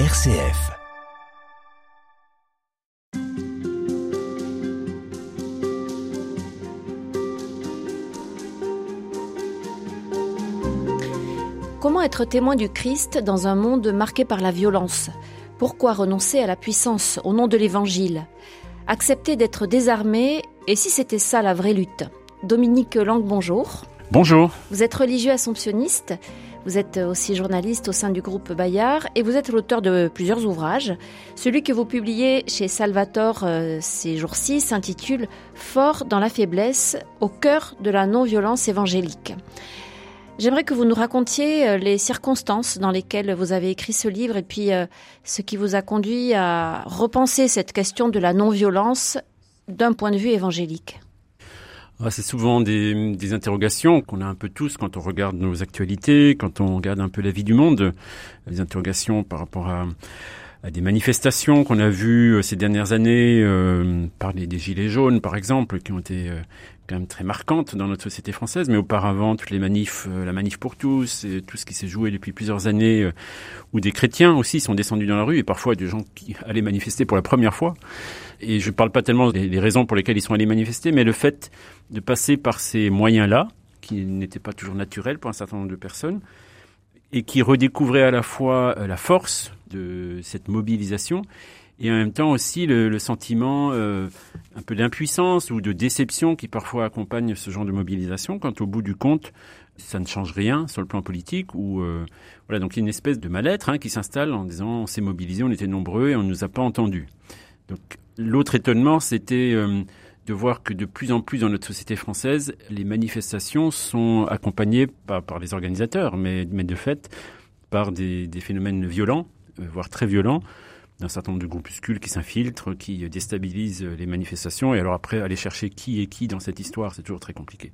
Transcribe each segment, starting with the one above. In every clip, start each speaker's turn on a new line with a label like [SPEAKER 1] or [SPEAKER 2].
[SPEAKER 1] RCF.
[SPEAKER 2] Comment être témoin du Christ dans un monde marqué par la violence? Pourquoi renoncer à la puissance au nom de l'Évangile? Accepter d'être désarmé, et si c'était ça la vraie lutte? Dominique Lang, bonjour.
[SPEAKER 3] Bonjour.
[SPEAKER 2] Vous êtes religieux assomptionniste, vous êtes aussi journaliste au sein du groupe Bayard et vous êtes l'auteur de plusieurs ouvrages. Celui que vous publiez chez Salvatore euh, ces jours-ci s'intitule Fort dans la faiblesse, au cœur de la non-violence évangélique. J'aimerais que vous nous racontiez euh, les circonstances dans lesquelles vous avez écrit ce livre et puis euh, ce qui vous a conduit à repenser cette question de la non-violence d'un point de vue évangélique.
[SPEAKER 3] Ah, c'est souvent des, des interrogations qu'on a un peu tous quand on regarde nos actualités, quand on regarde un peu la vie du monde. Des interrogations par rapport à, à des manifestations qu'on a vues euh, ces dernières années, euh, parler des Gilets jaunes par exemple, qui ont été euh, quand même très marquantes dans notre société française, mais auparavant toutes les manifs, euh, la manif pour tous, et tout ce qui s'est joué depuis plusieurs années, euh, où des chrétiens aussi sont descendus dans la rue, et parfois des gens qui allaient manifester pour la première fois. Et je parle pas tellement des, des raisons pour lesquelles ils sont allés manifester, mais le fait de passer par ces moyens-là, qui n'étaient pas toujours naturels pour un certain nombre de personnes, et qui redécouvraient à la fois la force de cette mobilisation et en même temps aussi le, sentiment euh, un peu d'impuissance ou de déception qui parfois accompagne ce genre de mobilisation quand au bout du compte ça ne change rien sur le plan politique ou euh, voilà donc il y a une espèce de mal-être hein, qui s'installe en disant on s'est mobilisé, on était nombreux et on ne nous a pas entendus. Donc l'autre étonnement c'était euh, de voir que de plus en plus dans notre société française, les manifestations sont accompagnées pas par les organisateurs, mais, de fait par des, phénomènes violents, voire très violents, d'un certain nombre de groupuscules qui s'infiltrent, qui déstabilisent les manifestations. Et alors après, aller chercher qui est qui dans cette histoire, c'est toujours très compliqué.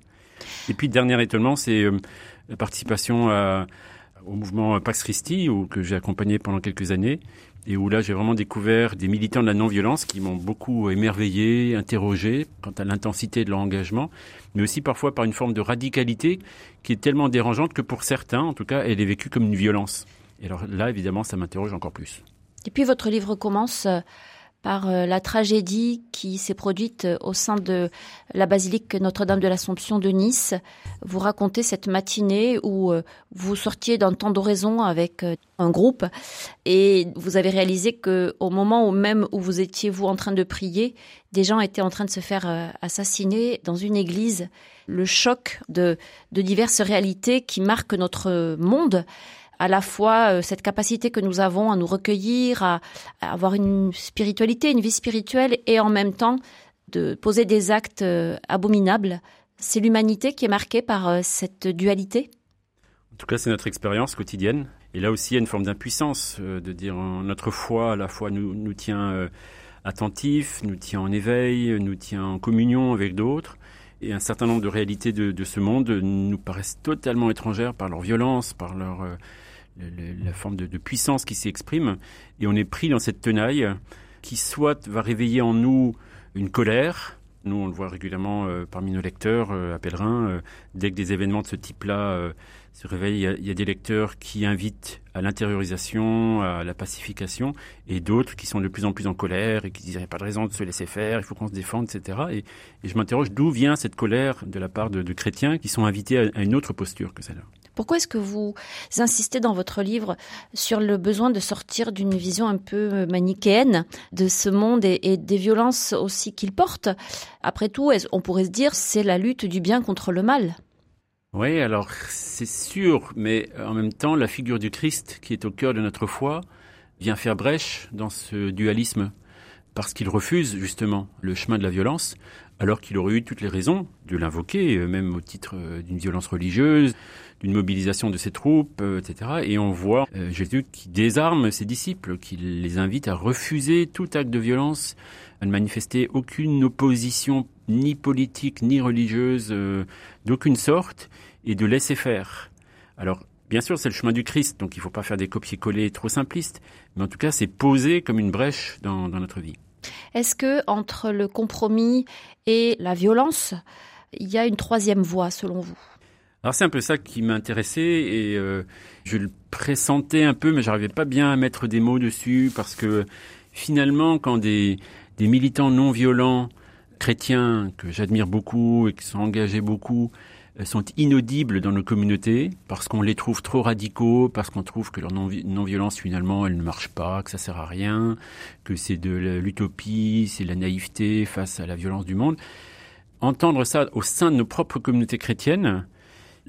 [SPEAKER 3] Et puis, dernier étonnement, c'est euh, la participation à, au mouvement Pax Christi, où, que j'ai accompagné pendant quelques années, et où là, j'ai vraiment découvert des militants de la non-violence qui m'ont beaucoup émerveillé, interrogé quant à l'intensité de leur engagement, mais aussi parfois par une forme de radicalité qui est tellement dérangeante que pour certains, en tout cas, elle est vécue comme une violence. Et alors là, évidemment, ça m'interroge encore plus.
[SPEAKER 2] Et puis votre livre commence euh, par euh, la tragédie qui s'est produite euh, au sein de la basilique Notre-Dame de l'Assomption de Nice. Vous racontez cette matinée où vous sortiez d'un temps d'oraison avec un groupe et vous avez réalisé que au moment même où vous étiez vous en train de prier, des gens étaient en train de se faire assassiner dans une église. Le choc de, de diverses réalités qui marquent notre monde à la fois euh, cette capacité que nous avons à nous recueillir, à, avoir une spiritualité, une vie spirituelle, et en même temps de poser des actes euh, abominables. C'est l'humanité qui est marquée par euh, cette dualité
[SPEAKER 3] En tout cas, c'est notre expérience quotidienne. Et là aussi, il y a une forme d'impuissance, de dire notre foi à la fois nous, nous tient attentifs, nous tient en éveil, nous tient en communion avec d'autres. Et un certain nombre de réalités de, ce monde nous paraissent totalement étrangères par leur violence, par leur la forme de, puissance qui s'y exprime, et on est pris dans cette tenaille qui soit va réveiller en nous une colère. Nous, on le voit régulièrement euh, parmi nos lecteurs euh, à Pèlerin. Euh, dès que des événements de ce type-là se réveillent, il y, a, il des lecteurs qui invitent à l'intériorisation, à la pacification, et d'autres qui sont de plus en plus en colère et qui disent qu'il n'y a pas de raison de se laisser faire, il faut qu'on se défende, etc. Et, je m'interroge d'où vient cette colère de la part de, chrétiens qui sont invités à une autre posture que celle-là?
[SPEAKER 2] Pourquoi est-ce que vous insistez dans votre livre sur le besoin de sortir d'une vision un peu manichéenne de ce monde et, des violences aussi qu'il porte Après tout, on pourrait se dire c'est la lutte du bien contre le mal?
[SPEAKER 3] Oui, alors c'est sûr, mais en même temps, la figure du Christ qui est au cœur de notre foi vient faire brèche dans ce dualisme parce qu'il refuse justement le chemin de la violence, alors qu'il aurait eu toutes les raisons de l'invoquer, même au titre d'une violence religieuse, d'une mobilisation de ses troupes, euh, etc. Et on voit euh, Jésus qui désarme ses disciples, qui les invite à refuser tout acte de violence, à ne manifester aucune opposition ni politique ni religieuse euh, d'aucune sorte, et de laisser faire. Alors, bien sûr, c'est le chemin du Christ, donc il ne faut pas faire des copier-coller trop simplistes, mais en tout cas, c'est posé comme une brèche dans, dans notre vie.
[SPEAKER 2] Est-ce que entre le compromis et la violence, il y a une troisième voie selon vous?
[SPEAKER 3] Alors c'est un peu ça qui m'intéressait et euh, je le pressentais un peu, mais j'arrivais pas bien à mettre des mots dessus parce que finalement, quand des, des militants non violents chrétiens que j'admire beaucoup et qui sont engagés beaucoup euh, sont inaudibles dans nos communautés parce qu'on les trouve trop radicaux, parce qu'on trouve que leur non-violence finalement elle ne marche pas, que ça sert à rien, que c'est de l'utopie, c'est de la naïveté face à la violence du monde. Entendre ça au sein de nos propres communautés chrétiennes,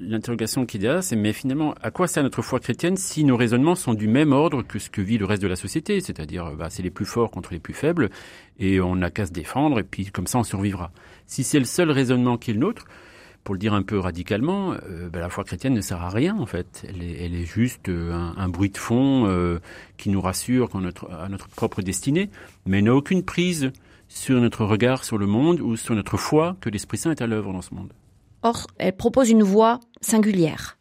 [SPEAKER 3] l'interrogation qu'il y a, c'est mais finalement, à quoi sert notre foi chrétienne si nos raisonnements sont du même ordre que ce que vit le reste de la société? C'est-à-dire, bah, c'est les plus forts contre les plus faibles, et on n'a qu'à se défendre, et puis comme ça on survivra. Si c'est le seul raisonnement qui est le nôtre, pour le dire un peu radicalement, euh, bah, la foi chrétienne ne sert à rien en fait. Elle est, elle est juste euh, un, bruit de fond euh, qui nous rassure quant notre, à notre propre destinée, mais n'a aucune prise sur notre regard sur le monde ou sur notre foi que l'Esprit Saint est à l'œuvre dans ce monde.
[SPEAKER 2] Or, elle propose une voie singulière.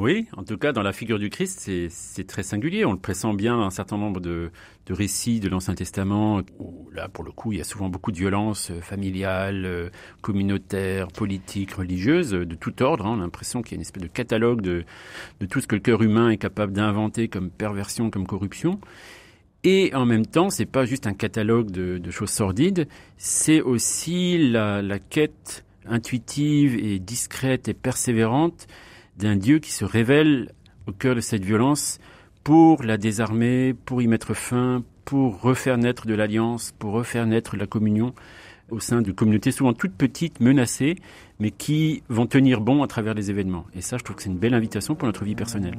[SPEAKER 3] Oui, en tout cas, dans la figure du Christ, c'est très singulier. On le pressent bien dans un certain nombre de, récits de l'Ancien Testament, où là, pour le coup, il y a souvent beaucoup de violences euh, familiales, euh, communautaires, politiques, religieuses, de tout ordre. Hein. On a l'impression qu'il y a une espèce de catalogue de, tout ce que le cœur humain est capable d'inventer comme perversion, comme corruption. Et en même temps, c'est pas juste un catalogue de, choses sordides, c'est aussi la quête intuitive et discrète et persévérante d'un Dieu qui se révèle au cœur de cette violence pour la désarmer, pour y mettre fin, pour refaire naître de l'alliance, pour refaire naître la communion au sein de communautés souvent toutes petites, menacées, mais qui vont tenir bon à travers les événements. Et ça, je trouve que c'est une belle invitation pour notre vie personnelle.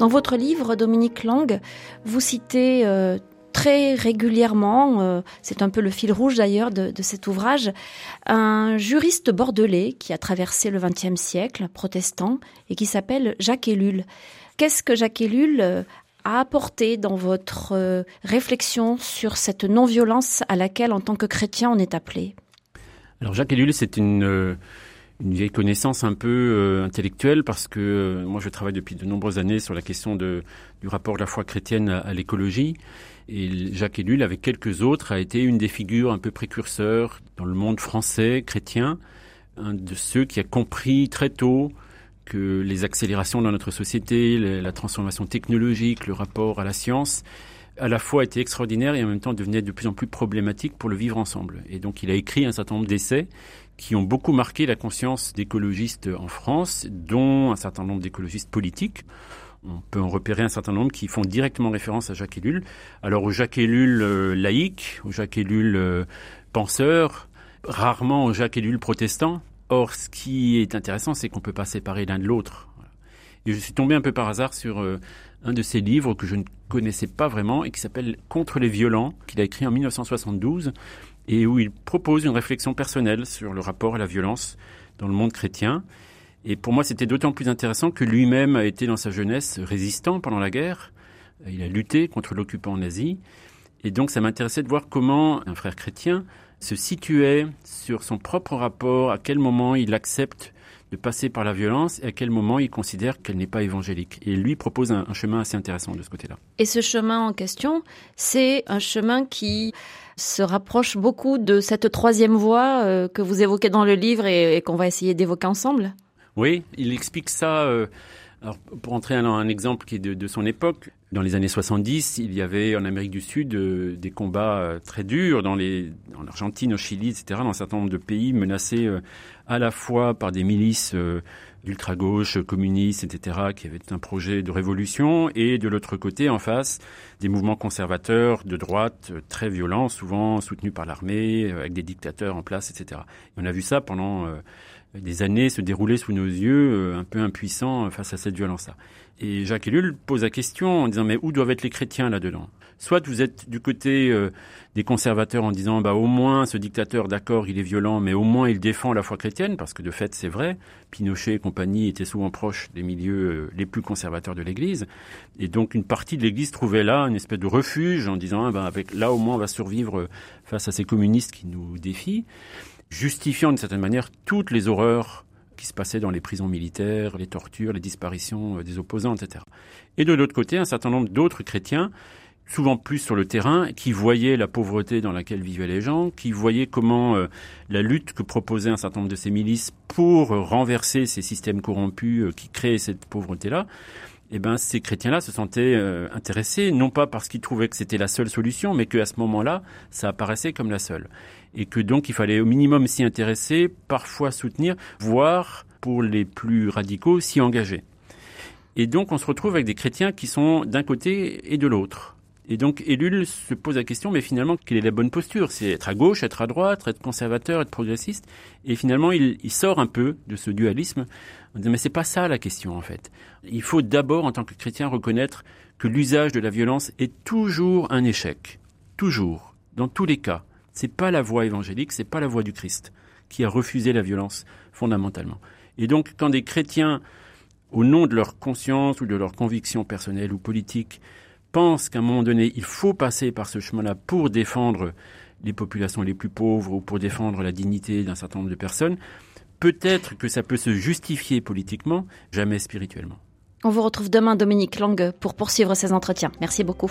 [SPEAKER 2] Dans votre livre, Dominique Lang, vous citez euh, très régulièrement, euh, c'est un peu le fil rouge d'ailleurs de, cet ouvrage, un juriste bordelais qui a traversé le XXe siècle, protestant, et qui s'appelle Jacques Ellul. Qu'est-ce que Jacques Ellul euh, a apporté dans votre réflexion sur cette non-violence à laquelle, en tant que chrétien, on est appelé?
[SPEAKER 3] Alors Jacques Ellul, c'est une une vieille connaissance un peu euh, intellectuelle parce que euh, moi je travaille depuis de nombreuses années sur la question de, du rapport de la foi chrétienne à, l'écologie et Jacques Ellul avec quelques autres a été une des figures un peu précurseurs dans le monde français chrétien, un de ceux qui a compris très tôt que les accélérations dans notre société, la transformation technologique, le rapport à la science à la fois étaient extraordinaires et en même temps devenaient de plus en plus problématiques pour le vivre ensemble. Et donc il a écrit un certain nombre d'essais qui ont beaucoup marqué la conscience d'écologistes en France, dont un certain nombre d'écologistes politiques. On peut en repérer un certain nombre qui font directement référence à Jacques Ellul. Alors au Jacques Ellul euh, laïque, au Jacques Ellul euh, penseur, rarement au Jacques Ellul protestant. Or, ce qui est intéressant, c'est qu'on peut pas séparer l'un de l'autre. Et je suis tombé un peu par hasard sur euh, un de ses livres que je ne connaissais pas vraiment et qui s'appelle Contre les violents, qu'il a écrit en 1972 et où il propose une réflexion personnelle sur le rapport à la violence dans le monde chrétien. Et pour moi, c'était d'autant plus intéressant que lui-même a été dans sa jeunesse résistant pendant la guerre. Il a lutté contre l'occupant nazi. Et donc, ça m'intéressait de voir comment un frère chrétien se situait sur son propre rapport, à quel moment il accepte de passer par la violence et à quel moment il considère qu'elle n'est pas évangélique. Et lui propose un, un chemin assez intéressant de ce côté-là.
[SPEAKER 2] Et ce chemin en question, c'est un chemin qui se rapproche beaucoup de cette troisième voie euh, que vous évoquez dans le livre et, qu'on va essayer d'évoquer ensemble?
[SPEAKER 3] Oui, il explique ça. Euh, alors, pour entrer dans un exemple qui est de, son époque, dans les années 70, il y avait en Amérique du Sud euh, des combats très durs dans les, en Argentine, au Chili, etc., dans un certain nombre de pays menacés à la fois par des milices d'ultra-gauche, communistes, etc., qui avaient un projet de révolution, et de l'autre côté, en face, des mouvements conservateurs de droite euh, très violents, souvent soutenus par l'armée, euh, avec des dictateurs en place, etc. on a vu ça pendant euh, des années se déroulaient sous nos yeux, un peu impuissants face à cette violence-là. Et Jacques Ellul pose la question en disant mais où doivent être les chrétiens là-dedans? Soit vous êtes du côté euh, des conservateurs en disant bah au moins ce dictateur d'accord il est violent mais au moins il défend la foi chrétienne parce que de fait c'est vrai Pinochet et compagnie étaient souvent proches des milieux euh, les plus conservateurs de l'Église et donc une partie de l'Église trouvait là une espèce de refuge en disant ah, bah, avec là au moins on va survivre euh, face à ces communistes qui nous défient justifiant d'une certaine manière toutes les horreurs qui se passaient dans les prisons militaires, les tortures, les disparitions des opposants, etc. Et de l'autre côté, un certain nombre d'autres chrétiens souvent plus sur le terrain, qui voyaient la pauvreté dans laquelle vivaient les gens, qui voyaient comment euh, la lutte que proposait un certain nombre de ces milices pour renverser ces systèmes corrompus euh, qui créaient cette pauvreté-là, eh ben, ces chrétiens-là se sentaient euh, intéressés, non pas parce qu'ils trouvaient que c'était la seule solution, mais qu'à ce moment-là, ça apparaissait comme la seule. Et que donc il fallait au minimum s'y intéresser, parfois soutenir, voire, pour les plus radicaux, s'y engager. Et donc on se retrouve avec des chrétiens qui sont d'un côté et de l'autre. Et donc Ellul se pose la question, mais finalement, quelle est la bonne posture? C'est être à gauche, être à droite, être conservateur, être progressiste? Et finalement, il, sort un peu de ce dualisme en disant, mais c'est pas ça la question en fait. Il faut d'abord, en tant que chrétien, reconnaître que l'usage de la violence est toujours un échec. Toujours. Dans tous les cas. C'est pas la voie évangélique, c'est pas la voie du Christ qui a refusé la violence fondamentalement. Et donc, quand des chrétiens, au nom de leur conscience ou de leur conviction personnelle ou politique, pense qu'à un moment donné, il faut passer par ce chemin-là pour défendre les populations les plus pauvres ou pour défendre la dignité d'un certain nombre de personnes, peut-être que ça peut se justifier politiquement, jamais spirituellement.
[SPEAKER 2] On vous retrouve demain, Dominique Lang, pour poursuivre ces entretiens. Merci beaucoup.